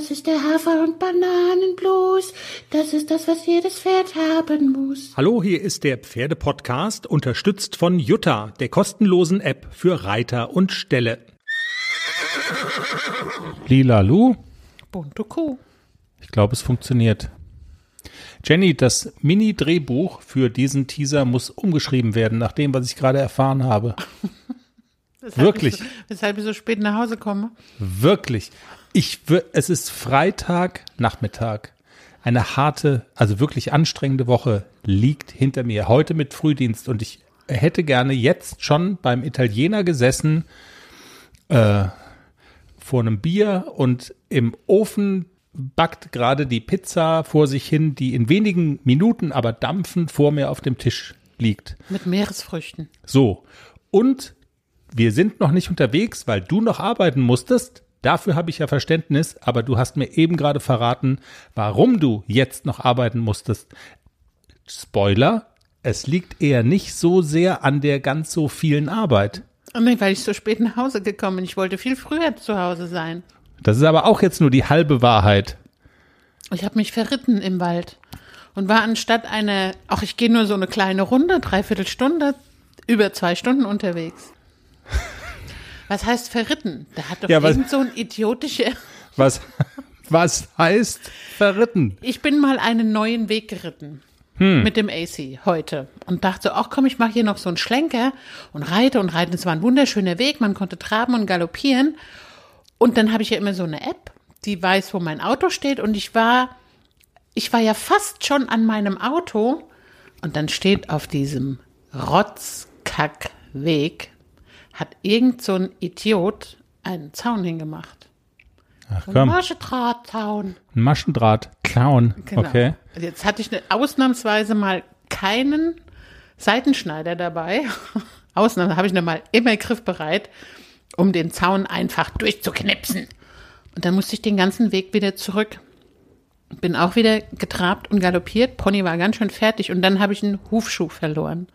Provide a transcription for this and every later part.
Das ist der Hafer- und Bananenblues. Das ist das, was jedes Pferd haben muss. Hallo, hier ist der Pferdepodcast, unterstützt von Jutta, der kostenlosen App für Reiter und Ställe. Lila Lu, Bunte Kuh. ich glaube, es funktioniert. Jenny, das Mini-Drehbuch für diesen Teaser muss umgeschrieben werden, nach dem, was ich gerade erfahren habe. Weshalb Wirklich? Ich so, weshalb ich so spät nach Hause komme. Wirklich. Ich, es ist Freitag, Nachmittag. Eine harte, also wirklich anstrengende Woche liegt hinter mir. Heute mit Frühdienst und ich hätte gerne jetzt schon beim Italiener gesessen, äh, vor einem Bier und im Ofen backt gerade die Pizza vor sich hin, die in wenigen Minuten aber dampfend vor mir auf dem Tisch liegt. Mit Meeresfrüchten. So. Und wir sind noch nicht unterwegs, weil du noch arbeiten musstest. Dafür habe ich ja Verständnis, aber du hast mir eben gerade verraten, warum du jetzt noch arbeiten musstest. Spoiler, es liegt eher nicht so sehr an der ganz so vielen Arbeit. Oh weil ich so spät nach Hause gekommen bin. Ich wollte viel früher zu Hause sein. Das ist aber auch jetzt nur die halbe Wahrheit. Ich habe mich verritten im Wald und war anstatt eine, ach, ich gehe nur so eine kleine Runde, dreiviertel Stunde, über zwei Stunden unterwegs. Was heißt verritten? Da hat doch Ja, was- irgend so ein idiotischer. Was, was heißt verritten? Ich bin mal einen neuen Weg geritten. Mit dem AC heute. Und dachte ach komm, ich mache hier noch so einen Schlenker und reite und reite. Es war ein wunderschöner Weg, man konnte traben und galoppieren. Und dann habe ich ja immer so eine App, die weiß, wo mein Auto steht. Und ich war, ich war ja fast schon an meinem Auto. Und dann steht auf diesem Rotzkackweg, hat irgend so ein Idiot einen Zaun hingemacht. Ach So ein komm, Maschendrahtzaun. ein Maschendraht, Clown. Genau. Okay. Jetzt hatte ich ausnahmsweise mal keinen Seitenschneider dabei. Ausnahmsweise habe ich noch mal immer griffbereit, um den Zaun einfach durchzuknipsen. Und dann musste ich den ganzen Weg wieder zurück. Bin auch wieder getrabt und galoppiert. Pony war ganz schön fertig und dann habe ich einen Hufschuh verloren.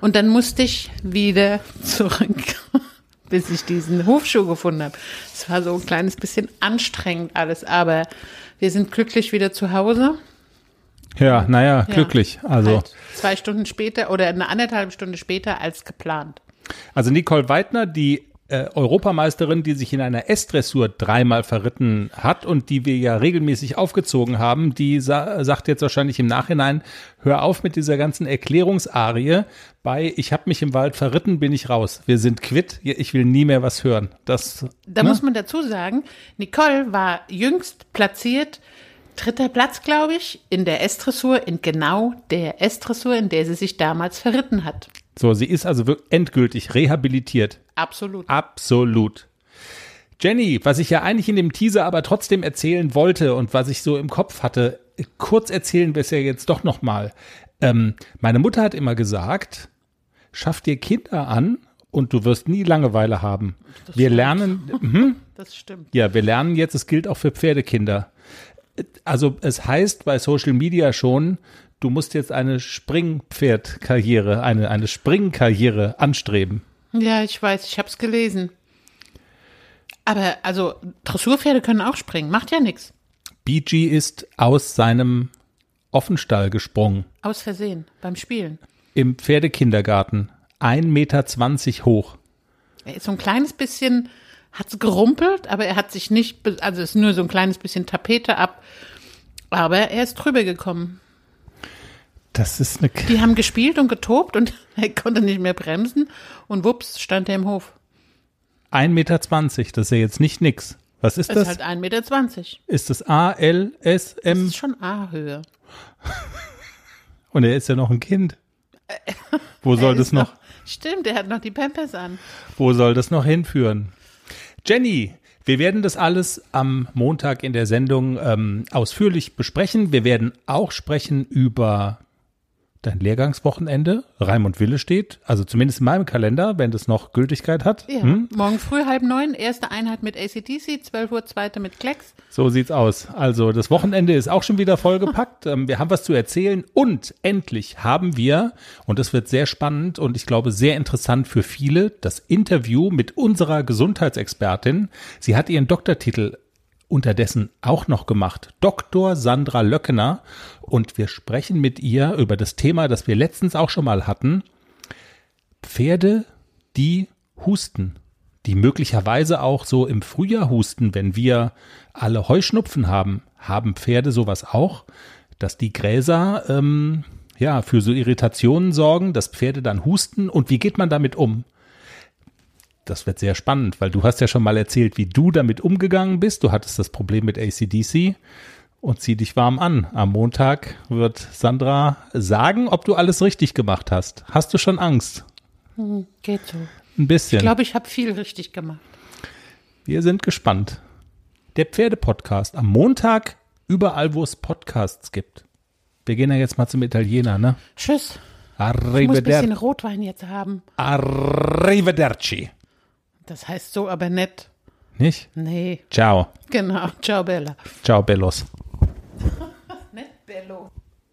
Und dann musste ich wieder zurück, bis ich diesen Hufschuh gefunden habe. Es war so ein kleines bisschen anstrengend alles, aber wir sind glücklich wieder zu Hause. Ja, naja, Ja. glücklich. Also. Halt zwei Stunden später oder eine anderthalb Stunde später als geplant. Also Nicole Weidner, die äh, Europameisterin, die sich in einer S-Dressur dreimal verritten hat und die wir ja regelmäßig aufgezogen haben, die sa sagt jetzt wahrscheinlich im Nachhinein, hör auf mit dieser ganzen Erklärungsarie. Bei ich habe mich im Wald verritten, bin ich raus. Wir sind quitt, ich will nie mehr was hören. Das, Da ne? muss man dazu sagen, Nicole war jüngst platziert, dritter Platz, glaube ich, in der S-Dressur, in genau der S-Dressur, in der sie sich damals verritten hat. So, sie ist also wirklich endgültig rehabilitiert. Absolut. Absolut. Jenny, was ich ja eigentlich in dem Teaser aber trotzdem erzählen wollte und was ich so im Kopf hatte, kurz erzählen wir es ja jetzt doch noch mal. Ähm, meine Mutter hat immer gesagt, schaff dir Kinder an und du wirst nie Langeweile haben. wir stimmt. lernen, mhm, Das stimmt. ja, wir lernen jetzt, es gilt auch für Pferdekinder. Also es heißt bei Social Media schon, du musst jetzt eine Springpferdkarriere, eine, eine Springkarriere anstreben. Ja, ich weiß, ich habe es gelesen. Aber also Dressurpferde können auch springen, macht ja nichts. BG ist aus seinem Offenstall gesprungen. Aus Versehen beim Spielen. Im Pferdekindergarten. 1,20 Meter hoch. Er ist so ein kleines bisschen, hat es gerumpelt, aber er hat sich nicht, also es ist nur so ein kleines bisschen Tapete ab. Aber er ist drüber gekommen. Das ist eine. Die haben gespielt und getobt und er konnte nicht mehr bremsen und wups, stand er im Hof. 1,20 Meter. Das ist ja jetzt nicht nix. Was ist Das das? ist halt 1,20 Meter. ist das A, L, S, Das M? ist schon A-Höhe. Und er ist ja noch ein Kind. Wo soll das ist noch, Stimmt, er hat noch die Pampers an. wo soll das noch hinführen? Jenny, wir werden das alles am Montag in der Sendung ähm, ausführlich besprechen. Wir werden auch sprechen über dein Lehrgangswochenende. Raimund Wille steht, also zumindest in meinem Kalender, wenn das noch Gültigkeit hat. Ja, Hm? morgen früh halb neun, erste Einheit mit ACDC, 12 Uhr zweite mit Klecks. So sieht's aus. Also das Wochenende ist auch schon wieder vollgepackt. Ähm, wir haben was zu erzählen und endlich haben wir, und das wird sehr spannend und ich glaube sehr interessant für viele, das Interview mit unserer Gesundheitsexpertin. Sie hat ihren Doktortitel unterdessen auch noch gemacht? Dr. Sandra Löckener. Und wir sprechen mit ihr über das Thema, das wir letztens auch schon mal hatten. Pferde, die husten. Die möglicherweise auch so im Frühjahr husten, wenn wir alle Heuschnupfen haben. Haben Pferde sowas auch? Dass die Gräser ähm, ja für so Irritationen sorgen, dass Pferde dann husten und wie geht man damit um? Das wird sehr spannend, weil du hast ja schon mal erzählt, wie du damit umgegangen bist. Du hattest das Problem mit ACDC und zieh dich warm an. Am Montag wird Sandra sagen, ob du alles richtig gemacht hast. Hast du schon Angst? Hm, geht so. Ein bisschen. Ich glaube, ich habe viel richtig gemacht. Wir sind gespannt. Der Pferdepodcast am Montag überall, wo es Podcasts gibt. Wir gehen ja jetzt mal zum Italiener, ne? Tschüss. Ich muss ein bisschen Arrivederci. Rotwein jetzt haben. Arrivederci. Das heißt so, aber nett. Nicht? Nee, Ciao. genau. Ciao, Bella. Ciao, Bellos. Nicht Bello.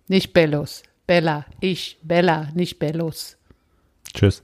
Nicht Bellos. Bella. Ich. Bella, nicht Bellos. Tschüss.